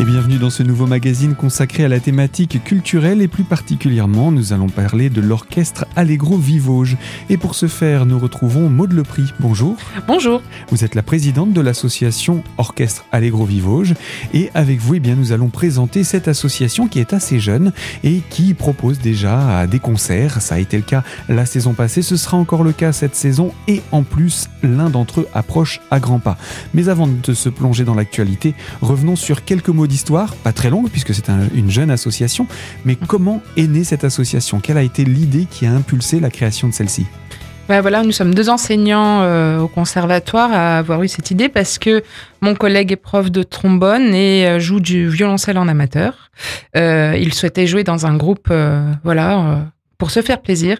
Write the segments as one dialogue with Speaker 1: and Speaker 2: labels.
Speaker 1: Et bienvenue dans ce nouveau magazine consacré à la thématique culturelle et plus particulièrement, nous allons parler de l'orchestre Allegro Vivauge. Et pour ce faire, nous retrouvons Maude Lepris. Bonjour.
Speaker 2: Bonjour.
Speaker 1: Vous êtes la présidente de l'association Orchestre Allegro Vivauge et avec vous, eh bien, nous allons présenter cette association qui est assez jeune et qui propose déjà des concerts. Ça a été le cas la saison passée, ce sera encore le cas cette saison et en plus, l'un d'entre eux approche à grands pas. Mais avant de se plonger dans l'actualité, revenons sur quelques mots d'histoire, pas très longue puisque c'est une jeune association, mais comment est née cette association? Quelle a été l'idée qui a impulsé la création de celle-ci?
Speaker 2: Ben voilà, nous sommes deux enseignants euh, au conservatoire à avoir eu cette idée parce que mon collègue est prof de trombone et euh, joue du violoncelle en amateur. Euh, il souhaitait jouer dans un groupe, voilà, pour se faire plaisir.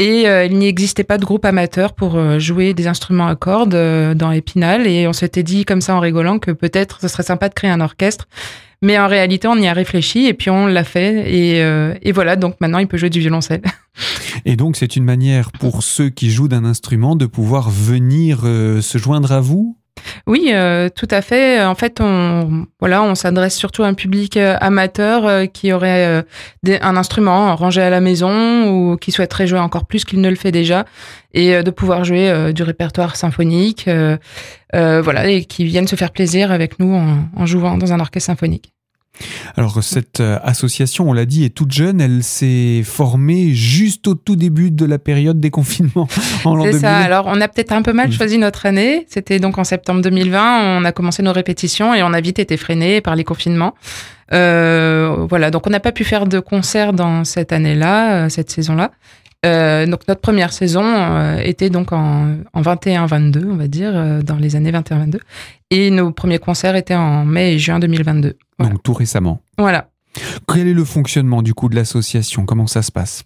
Speaker 2: Et il n'y existait pas de groupe amateur pour jouer des instruments à cordes dans Épinal. Et on s'était dit comme ça en rigolant que peut-être ce serait sympa de créer un orchestre. Mais en réalité, on y a réfléchi et puis on l'a fait. Et, euh, voilà, donc maintenant, il peut jouer du violoncelle.
Speaker 1: Et donc, c'est une manière pour ceux qui jouent d'un instrument de pouvoir venir euh, se joindre à vous?
Speaker 2: Oui, euh, tout à fait. En fait, on voilà, on s'adresse surtout à un public euh, amateur euh, qui aurait un instrument rangé à la maison ou qui souhaiterait jouer encore plus qu'il ne le fait déjà et de pouvoir jouer du répertoire symphonique, voilà, et qui viennent se faire plaisir avec nous en jouant dans un orchestre symphonique.
Speaker 1: Alors cette euh, association, on l'a dit, est toute jeune. Elle s'est formée juste au tout début de la période des confinements
Speaker 2: en l'an 2000. C'est ça. Alors on a peut-être un peu mal mm. choisi notre année. C'était donc en septembre 2020. On a commencé nos répétitions et on a vite été freiné par les confinements. Euh, voilà, donc on n'a pas pu faire de concert dans cette année-là, euh, cette saison-là. Euh, donc notre première saison euh, était donc en, en 21-22, on va dire, euh, dans les années 21-22. Et nos premiers concerts étaient en mai et juin 2022.
Speaker 1: Donc tout récemment.
Speaker 2: Voilà.
Speaker 1: Quel est le fonctionnement du coup de l'association? Comment ça se passe?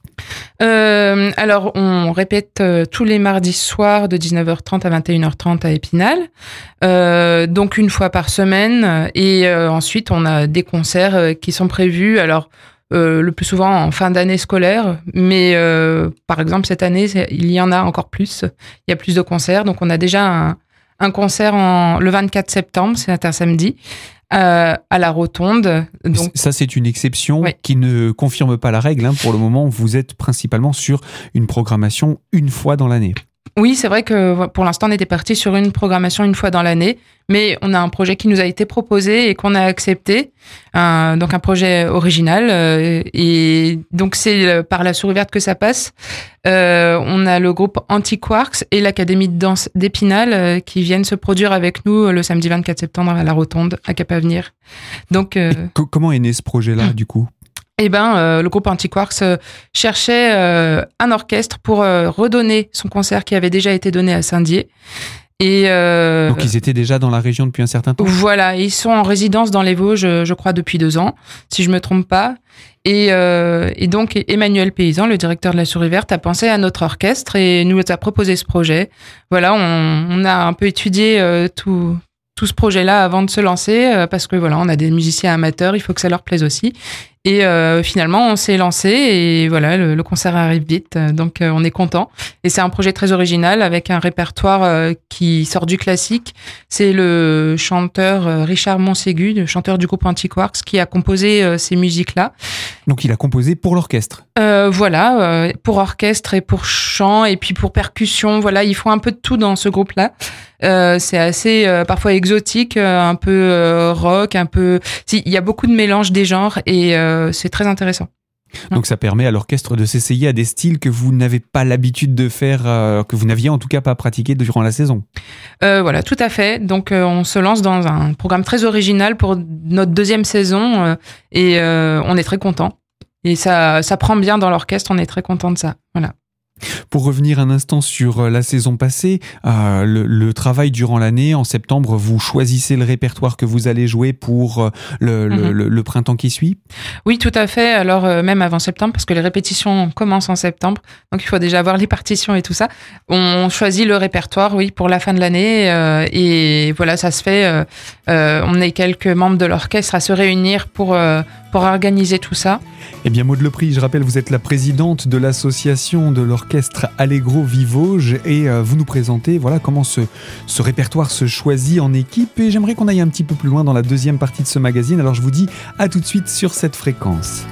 Speaker 2: Euh, Alors, on répète tous les mardis soirs de 19h30 à 21h30 à Épinal, euh, donc une fois par semaine. Et ensuite, on a des concerts qui sont prévus. Alors, euh, le plus souvent en fin d'année scolaire. Mais euh, par exemple, cette année, il y en a encore plus. Il y a plus de concerts. Donc, on a déjà un, concert en, le 24 septembre, c'est un samedi, euh, à la Rotonde.
Speaker 1: Donc, ça, c'est une exception qui ne confirme pas la règle. Hein. Pour le moment, vous êtes principalement sur une programmation une fois dans l'année.
Speaker 2: Oui, c'est vrai que pour l'instant, on était parti sur une programmation une fois dans l'année, mais on a un projet qui nous a été proposé et qu'on a accepté, donc un projet original. Euh, et donc c'est euh, par la souris verte que ça passe. Euh, on a le groupe Antiquarks et l'Académie de danse d'Épinal qui viennent se produire avec nous le samedi 24 septembre à la Rotonde à Cap Avenir.
Speaker 1: Donc comment est né ce projet-là du coup?
Speaker 2: Eh ben, euh, le groupe Antiquarks euh, cherchait euh, un orchestre pour redonner son concert qui avait déjà été donné à Saint-Dié.
Speaker 1: Et Donc ils étaient déjà dans la région depuis un certain temps?
Speaker 2: Voilà, ils sont en résidence dans les Vosges, je crois, depuis deux ans, si je me trompe pas. Et, et donc Emmanuel Paysan, le directeur de la Souris Verte, a pensé à notre orchestre et nous a proposé ce projet. Voilà, on, on a un peu étudié tout, tout ce projet-là avant de se lancer, parce que voilà, on a des musiciens amateurs, il faut que ça leur plaise aussi. Et euh, finalement, on s'est lancé et voilà, le, concert arrive vite, donc euh, on est content. Et c'est un projet très original avec un répertoire euh, qui sort du classique. C'est le chanteur Richard Monségu, le chanteur du groupe Antiquarks, qui a composé ces musiques-là.
Speaker 1: Donc il a composé pour l'orchestre.
Speaker 2: voilà, pour orchestre et pour chant et puis pour percussion. Voilà, ils font un peu de tout dans ce groupe-là. C'est assez parfois exotique, un peu rock, un peu. il y a beaucoup de mélange des genres et euh, c'est très intéressant.
Speaker 1: Donc ça permet à l'orchestre de s'essayer à des styles que vous n'avez pas l'habitude de faire, euh, que vous n'aviez en tout cas pas pratiqué durant la saison.
Speaker 2: Euh, voilà, tout à fait. Donc on se lance dans un programme très original pour notre deuxième saison et on est très content. Et ça, ça prend bien dans l'orchestre, on est très content de ça. Voilà.
Speaker 1: Pour revenir un instant sur euh, la saison passée, euh, le, travail durant l'année, en septembre, vous choisissez le répertoire que vous allez jouer pour euh, mhm. le, printemps qui suit?
Speaker 2: Oui, tout à fait. Alors même avant septembre, parce que les répétitions commencent en septembre, donc il faut déjà avoir les partitions et tout ça. On choisit le répertoire, oui, pour la fin de l'année. et voilà, ça se fait. on est quelques membres de l'orchestre à se réunir pour pour organiser tout ça.
Speaker 1: Eh bien, Maud Lepris, je rappelle, vous êtes la présidente de l'association de l'orchestre Allegro Vivauge et euh, vous nous présentez voilà comment ce répertoire se choisit en équipe. Et j'aimerais qu'on aille un petit peu plus loin dans la deuxième partie de ce magazine. Alors, je vous dis à tout de suite sur cette fréquence.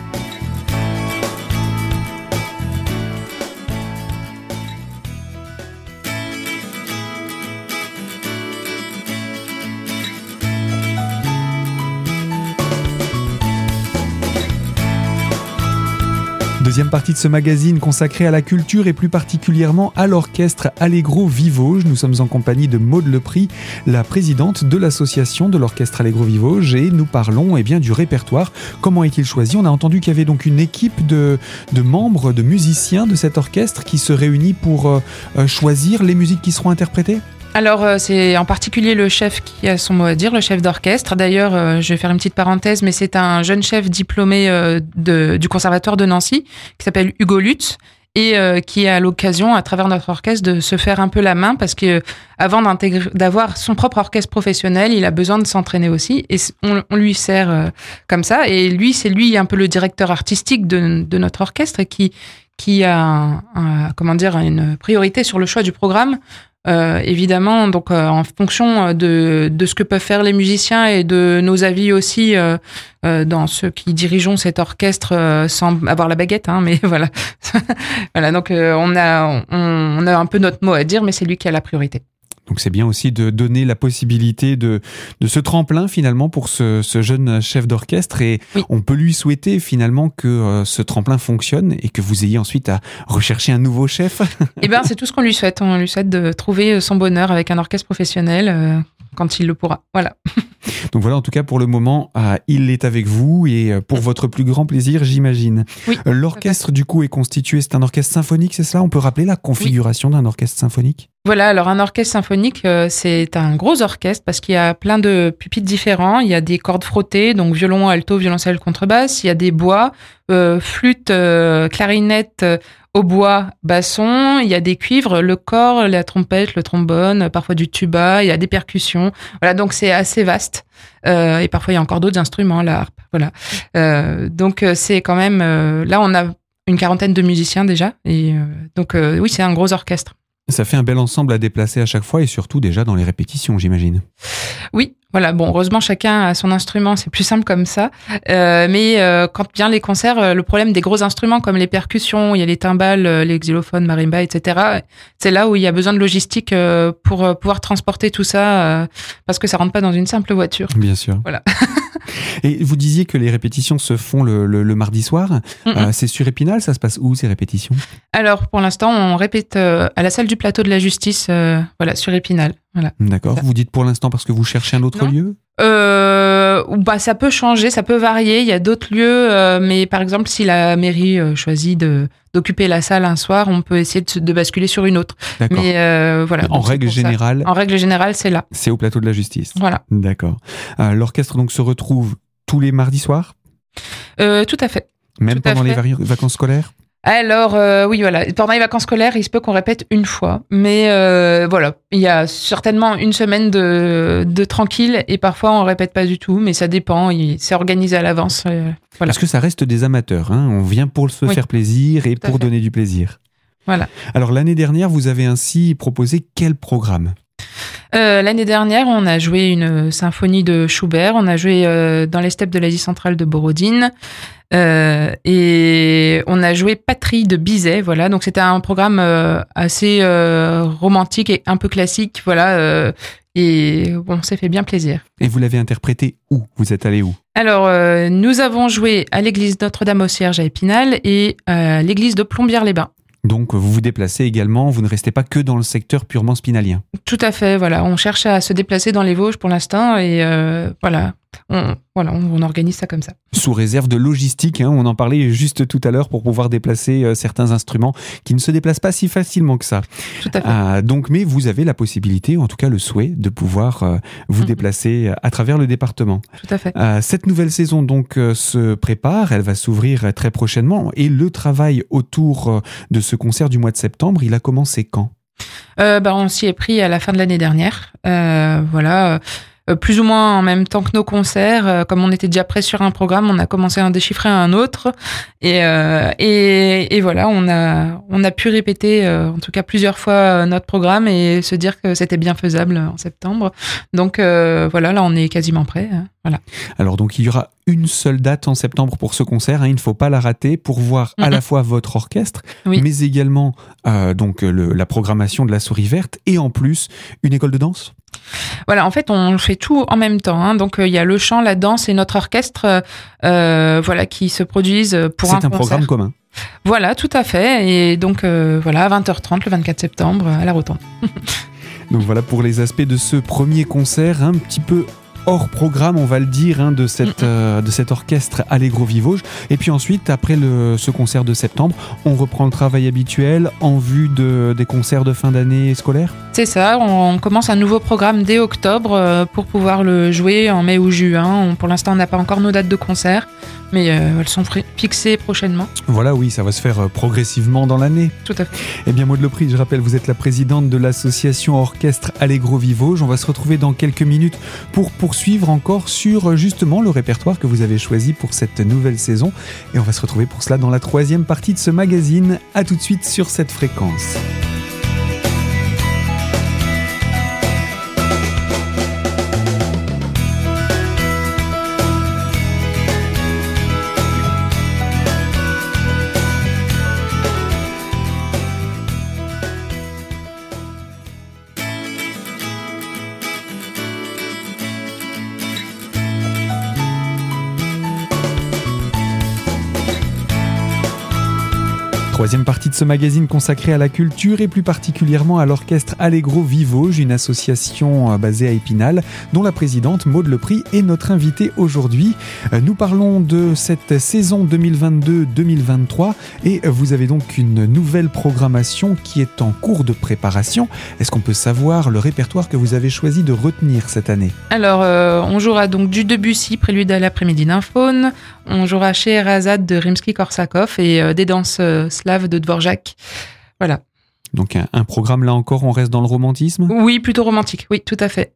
Speaker 1: Deuxième partie de ce magazine consacré à la culture et plus particulièrement à l'orchestre Allegro Vivauge. Nous sommes en compagnie de Maude Lepris, la présidente de l'association de l'orchestre Allegro Vivauge et nous parlons eh bien, du répertoire. Comment est-il choisi? On a entendu qu'il y avait donc une équipe de, membres, de musiciens de cet orchestre qui se réunit pour euh, choisir les musiques qui seront interprétées?
Speaker 2: Alors, euh, c'est en particulier le chef qui a son mot à dire, le chef d'orchestre. D'ailleurs, euh, je vais faire une petite parenthèse, mais c'est un jeune chef diplômé euh, de, du Conservatoire de Nancy qui s'appelle Hugo Lutz et qui a l'occasion, à travers notre orchestre, de se faire un peu la main parce que avant d'avoir son propre orchestre professionnel, il a besoin de s'entraîner aussi et on, lui sert comme ça. Et lui, c'est lui un peu le directeur artistique de, notre orchestre qui qui a un, comment dire une priorité sur le choix du programme euh, évidemment, donc euh, en fonction de, de ce que peuvent faire les musiciens et de nos avis aussi euh, euh dans ceux qui dirigeons cet orchestre sans avoir la baguette, hein, mais voilà, voilà. Donc on a on, a un peu notre mot à dire, mais c'est lui qui a la priorité.
Speaker 1: Donc c'est bien aussi de donner la possibilité de, de ce tremplin finalement pour ce, ce jeune chef d'orchestre et on peut lui souhaiter finalement que euh, ce tremplin fonctionne et que vous ayez ensuite à rechercher un nouveau chef.
Speaker 2: Eh bien c'est tout ce qu'on lui souhaite. On lui souhaite de trouver son bonheur avec un orchestre professionnel euh, quand il le pourra. Voilà.
Speaker 1: Donc voilà, en tout cas pour le moment, euh, il est avec vous et pour votre plus grand plaisir, j'imagine.
Speaker 2: Oui,
Speaker 1: L'orchestre du coup est constitué, c'est un orchestre symphonique, c'est cela? On peut rappeler la configuration d'un orchestre symphonique?
Speaker 2: Voilà, alors un orchestre symphonique, euh, c'est un gros orchestre parce qu'il y a plein de pupitres différents. Il y a des cordes frottées, donc violon, alto, violoncelle, contrebasse. Il y a des bois, euh, flûte, euh, clarinette, hautbois, basson. Il y a des cuivres, le corps, la trompette, le trombone, parfois du tuba. Il y a des percussions. Voilà, donc c'est assez vaste. et parfois il y a encore d'autres instruments, la harpe. Voilà. donc c'est quand même là on a une quarantaine de musiciens déjà. Et donc oui, c'est un gros orchestre.
Speaker 1: Ça fait un bel ensemble à déplacer à chaque fois et surtout déjà dans les répétitions, j'imagine.
Speaker 2: Oui, voilà. Bon, heureusement chacun a son instrument, c'est plus simple comme ça. Euh, mais euh, quand vient les concerts, euh, le problème des gros instruments comme les percussions, il y a les timbales, les xylophones, marimba, etc. C'est là où il y a besoin de logistique pour pouvoir transporter tout ça parce que ça rentre pas dans une simple voiture.
Speaker 1: Bien sûr.
Speaker 2: Voilà.
Speaker 1: et vous disiez que les répétitions se font le, le, le mardi soir. Mm -hmm. c'est sur Épinal, ça se passe où ces répétitions?
Speaker 2: Alors pour l'instant, on répète à la salle du plateau de la justice, voilà, sur Épinal. Voilà.
Speaker 1: D'accord. Vous dites pour l'instant parce que vous cherchez un autre
Speaker 2: non.
Speaker 1: lieu?
Speaker 2: Euh, bah, ça peut changer, ça peut varier. Il y a d'autres lieux, euh, mais par exemple, si la mairie euh, choisit de d'occuper la salle un soir, on peut essayer de, de basculer sur une autre. Mais euh, voilà.
Speaker 1: En règle générale.
Speaker 2: En règle générale, c'est là.
Speaker 1: C'est au plateau de la justice.
Speaker 2: Voilà.
Speaker 1: D'accord. Euh, L'orchestre donc se retrouve tous les mardis soirs?
Speaker 2: tout à fait.
Speaker 1: Même
Speaker 2: tout
Speaker 1: pendant les vacances scolaires?
Speaker 2: Alors euh, oui voilà. Pendant les vacances scolaires il se peut qu'on répète une fois. Mais euh, voilà. Il y a certainement une semaine de, de tranquille et parfois on répète pas du tout mais ça dépend. C'est organisé à l'avance euh, voilà.
Speaker 1: parce que ça reste des amateurs hein. On vient pour se oui. faire plaisir et pour donner du plaisir.
Speaker 2: Voilà.
Speaker 1: Alors l'année dernière vous avez ainsi proposé quel programme?
Speaker 2: Euh, L'année dernière, on a joué une symphonie de Schubert, on a joué euh, dans les steppes de l'Asie centrale de Borodine, euh, et on a joué Patrie de Bizet, voilà. Donc c'était un programme euh, assez euh, romantique et un peu classique, voilà. euh, et bon, on s'est fait bien plaisir.
Speaker 1: Et vous l'avez interprété où? Vous êtes allé où?
Speaker 2: Alors, euh, nous avons joué à l'église Notre-Dame au Cierge à Épinal et à l'église de Plombières-les-Bains.
Speaker 1: Donc vous vous déplacez également, vous ne restez pas que dans le secteur purement spinalien.
Speaker 2: Tout à fait, voilà. On cherche à se déplacer dans les Vosges pour l'instant et euh, voilà. On, voilà, on, on, organise ça comme ça.
Speaker 1: Sous réserve de logistique, hein, on en parlait juste tout à l'heure pour pouvoir déplacer euh, certains instruments qui ne se déplacent pas si facilement que ça.
Speaker 2: Tout à fait.
Speaker 1: Euh, donc, mais vous avez la possibilité, ou en tout cas le souhait, de pouvoir euh, vous mmh. déplacer à travers le département.
Speaker 2: Tout à fait.
Speaker 1: Euh, cette nouvelle saison donc euh, se prépare, elle va s'ouvrir très prochainement, et le travail autour euh, de ce concert du mois de septembre, il a commencé quand?
Speaker 2: Bah, on s'y est pris à la fin de l'année dernière. voilà plus ou moins en même temps que nos concerts. comme on était déjà prêt sur un programme, on a commencé à en déchiffrer un autre. Et, et, et, voilà, on a, on a pu répéter en tout cas plusieurs fois notre programme et se dire que c'était bien faisable en septembre. Donc voilà, là on est quasiment prêt. Hein. voilà.
Speaker 1: Alors donc il y aura une seule date en septembre pour ce concert. Hein, il ne faut pas la rater pour voir à la fois votre orchestre, mais également euh, donc la programmation de la Souris Verte et en plus une école de danse.
Speaker 2: Voilà, en fait, on fait tout en même temps. Hein. Donc, euh, il y a le chant, la danse et notre orchestre, euh, voilà, qui se produisent pour un
Speaker 1: C'est un programme commun.
Speaker 2: Voilà, tout à fait. Et donc, voilà, à 20h30 le 24 septembre à la Rotonde.
Speaker 1: donc voilà pour les aspects de ce premier concert, un petit peu hors programme, on va le dire, hein, de, cette, euh, de cet orchestre Allegro Vivoge. Et puis ensuite, après le, ce concert de septembre, on reprend le travail habituel en vue de, des concerts de fin d'année scolaire
Speaker 2: C'est ça, on commence un nouveau programme dès octobre euh, pour pouvoir le jouer en mai ou juin. pour l'instant, on n'a pas encore nos dates de concert mais euh, elles sont fixées prochainement.
Speaker 1: Voilà, oui, ça va se faire euh, progressivement dans l'année.
Speaker 2: Tout à fait.
Speaker 1: Eh bien, Maud Lepris, je rappelle, vous êtes la présidente de l'association Orchestre Allegro Vivo. On va se retrouver dans quelques minutes pour poursuivre encore sur justement le répertoire que vous avez choisi pour cette nouvelle saison. Et on va se retrouver pour cela dans la troisième partie de ce magazine. A tout de suite sur cette fréquence. Troisième partie de ce magazine consacré à la culture et plus particulièrement à l'orchestre Allegro Vivoge, une association euh, basée à Épinal, dont la présidente Maude Lepris est notre invitée aujourd'hui. Euh, nous parlons de cette saison 2022-2023 et vous avez donc une nouvelle programmation qui est en cours de préparation. Est-ce qu'on peut savoir le répertoire que vous avez choisi de retenir cette année?
Speaker 2: Alors, euh, on jouera donc du Debussy, prélude à l'après-midi d'Infaune. On jouera chez Erazad de Rimsky-Korsakov et des danses slaves de Dvorak. Voilà.
Speaker 1: Donc un, programme là encore, on reste dans le romantisme?
Speaker 2: Oui, plutôt romantique, oui, tout à fait.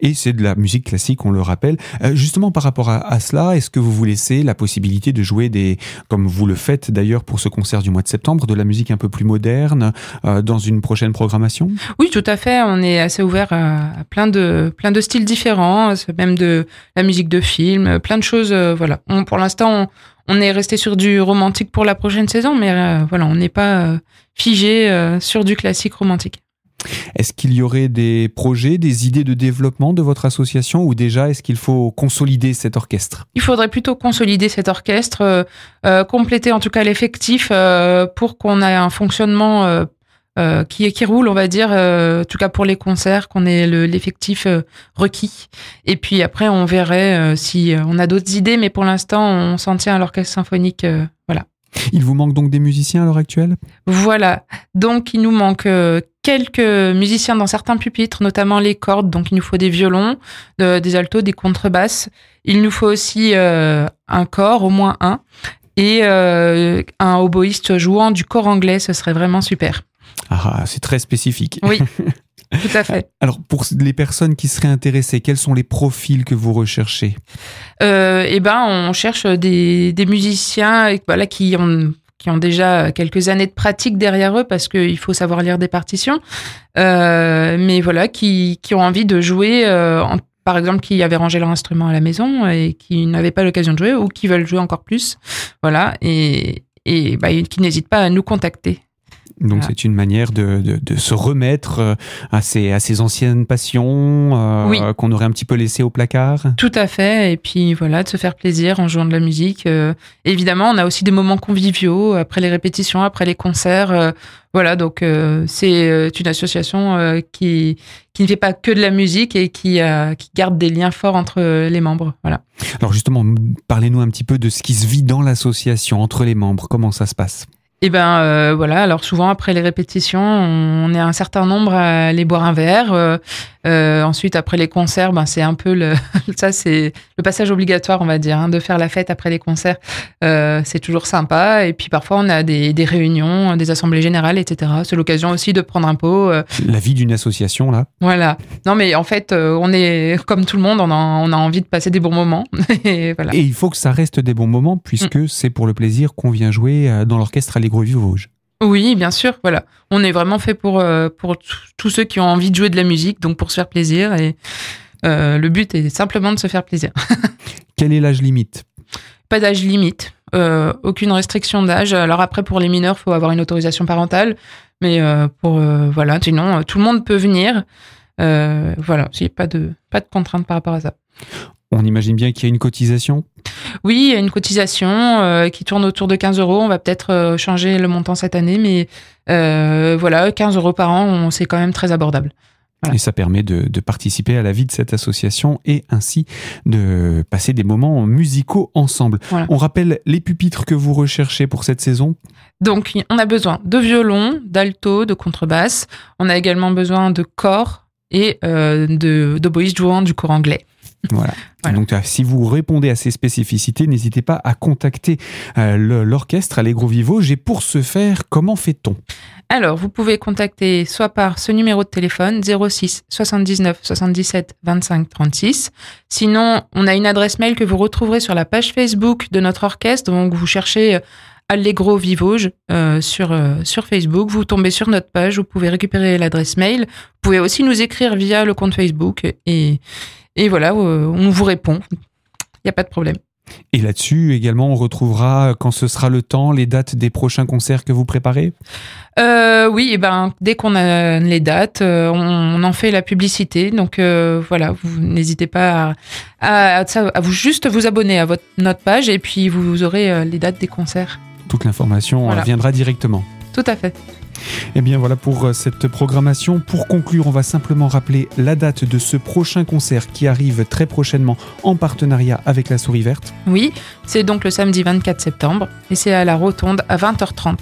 Speaker 1: Et c'est de la musique classique, on le rappelle. Euh, justement, par rapport à, cela, est-ce que vous vous laissez la possibilité de jouer des, comme vous le faites d'ailleurs pour ce concert du mois de septembre, de la musique un peu plus moderne euh, dans une prochaine programmation?
Speaker 2: Oui, tout à fait. On est assez ouvert à, plein de plein de styles différents, même de la musique de film, plein de choses. Euh, voilà. pour l'instant, on, est resté sur du romantique pour la prochaine saison, mais voilà, on n'est pas figé sur du classique romantique.
Speaker 1: Est-ce qu'il y aurait des projets, des idées de développement de votre association ou déjà est-ce qu'il faut consolider cet orchestre?
Speaker 2: Il faudrait plutôt consolider cet orchestre, euh, euh, compléter en tout cas l'effectif euh, pour qu'on ait un fonctionnement qui, qui roule, on va dire, en tout cas pour les concerts, qu'on ait l'effectif requis. Et puis après, on verrait si on a d'autres idées, mais pour l'instant, on s'en tient à l'orchestre symphonique. voilà.
Speaker 1: Il vous manque donc des musiciens à l'heure actuelle?
Speaker 2: Voilà. Donc, il nous manque euh, quelques musiciens dans certains pupitres, notamment les cordes. Donc, il nous faut des violons, des altos, des contrebasses. Il nous faut aussi euh, un corps, au moins un, et euh, un oboïste jouant du corps anglais. Ce serait vraiment super.
Speaker 1: Ah, c'est très spécifique.
Speaker 2: Oui. Tout à fait.
Speaker 1: Alors, pour les personnes qui seraient intéressées, quels sont les profils que vous recherchez?
Speaker 2: Euh, Eh ben, on cherche des, des musiciens voilà, qui ont qui ont déjà quelques années de pratique derrière eux parce qu'il faut savoir lire des partitions, euh, mais voilà, qui, qui ont envie de jouer, euh, par exemple, qui avaient rangé leur instrument à la maison et qui n'avaient pas l'occasion de jouer ou qui veulent jouer encore plus, voilà, et, et bah, qui n'hésitent pas à nous contacter.
Speaker 1: Donc c'est une manière de, de, de, se remettre euh, à ses, à anciennes passions euh, qu'on aurait un petit peu laissées au placard.
Speaker 2: Tout à fait. Et puis voilà, de se faire plaisir en jouant de la musique. Euh, évidemment, on a aussi des moments conviviaux après les répétitions, après les concerts. voilà, donc c'est une association qui, qui ne fait pas que de la musique et qui, qui garde des liens forts entre les membres. Voilà.
Speaker 1: Alors justement, parlez-nous un petit peu de ce qui se vit dans l'association entre les membres. Comment ça se passe?
Speaker 2: Eh ben euh, voilà, alors souvent après les répétitions, on est un certain nombre à aller boire un verre, euh, Euh, ensuite, après les concerts, ben, c'est un peu le, ça, c'est le passage obligatoire, on va dire, hein, de faire la fête après les concerts. Euh, c'est toujours sympa. Et puis parfois, on a des, des réunions, des assemblées générales, etc. C'est l'occasion aussi de prendre un pot. Euh.
Speaker 1: La vie d'une association, là.
Speaker 2: Voilà. Non, mais en fait, on est comme tout le monde, on a, on a envie de passer des bons moments. et, voilà.
Speaker 1: et il faut que ça reste des bons moments, puisque mm. c'est pour le plaisir qu'on vient jouer dans l'orchestre Allegro Vivo Vosges.
Speaker 2: Oui, bien sûr. Voilà, on est vraiment fait pour pour tous ceux qui ont envie de jouer de la musique, donc pour se faire plaisir. Et euh, le but est simplement de se faire plaisir.
Speaker 1: Quel est l'âge limite?
Speaker 2: Pas d'âge limite. Euh, aucune restriction d'âge. Alors après, pour les mineurs, il faut avoir une autorisation parentale. Mais euh, pour voilà, sinon tout le monde peut venir. voilà, il n'y a pas de pas de contrainte par rapport à ça.
Speaker 1: On imagine bien qu'il y a une cotisation
Speaker 2: Oui, il y a une cotisation qui tourne autour de 15 euros. On va peut-être changer le montant cette année, mais voilà, 15 euros par an, c'est quand même très abordable.
Speaker 1: Et ça permet de, participer à la vie de cette association et ainsi de passer des moments musicaux ensemble. On rappelle les pupitres que vous recherchez pour cette saison
Speaker 2: Donc, on a besoin de violon, d'alto, de contrebasse. On a également besoin de corps et euh, de d'oboïstes jouant du cours anglais.
Speaker 1: Voilà. Donc, euh, si vous répondez à ces spécificités, n'hésitez pas à contacter euh, l'orchestre Allegro Vivo. J'ai pour ce faire, comment fait-on?
Speaker 2: Alors, vous pouvez contacter soit par ce numéro de téléphone 06 79 77 25 36. Sinon, on a une adresse mail que vous retrouverez sur la page Facebook de notre orchestre. Donc, vous cherchez euh, Allegro Vivoge euh, sur, euh, sur Facebook. Vous tombez sur notre page, vous pouvez récupérer l'adresse mail. Vous pouvez aussi nous écrire via le compte Facebook et, et voilà, on vous répond. Il n'y a pas de problème.
Speaker 1: Et là-dessus, également, on retrouvera, quand ce sera le temps, les dates des prochains concerts que vous préparez?
Speaker 2: Euh, Oui, et eh ben, dès qu'on a les dates, euh, on, en fait la publicité. Donc euh, voilà, vous n'hésitez pas à, à, vous juste vous abonner à votre, notre page et puis vous aurez les dates des concerts.
Speaker 1: Toute l'information viendra directement.
Speaker 2: Tout à fait.
Speaker 1: Et eh bien voilà pour euh, cette programmation. Pour conclure, on va simplement rappeler la date de ce prochain concert qui arrive très prochainement en partenariat avec la Souris Verte.
Speaker 2: Oui, c'est donc le samedi 24 septembre et c'est à la Rotonde à 20h30.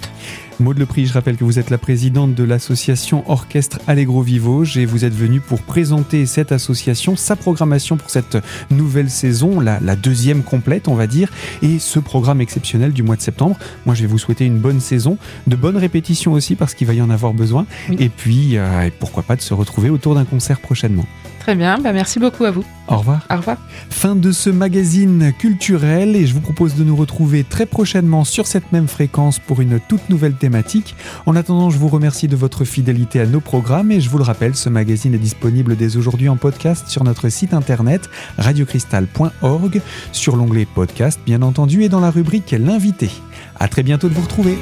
Speaker 1: Maud Lepris, je rappelle que vous êtes la présidente de l'association Orchestre Allegro Vivo et vous êtes venue pour présenter cette association, sa programmation pour cette nouvelle saison, la, deuxième complète, on va dire, et ce programme exceptionnel du mois de septembre. Moi, je vais vous souhaiter une bonne saison, de bonnes répétitions aussi parce qu'il va y en avoir besoin, et puis euh, pourquoi pas de se retrouver autour d'un concert prochainement.
Speaker 2: Très bien, bah merci beaucoup à vous.
Speaker 1: Au revoir.
Speaker 2: Au revoir.
Speaker 1: Fin de ce magazine culturel et je vous propose de nous retrouver très prochainement sur cette même fréquence pour une toute nouvelle thématique. En attendant, je vous remercie de votre fidélité à nos programmes et je vous le rappelle, ce magazine est disponible dès aujourd'hui en podcast sur notre site internet radiocristal.org, sur l'onglet podcast bien entendu et dans la rubrique l'invité. À très bientôt de vous retrouver.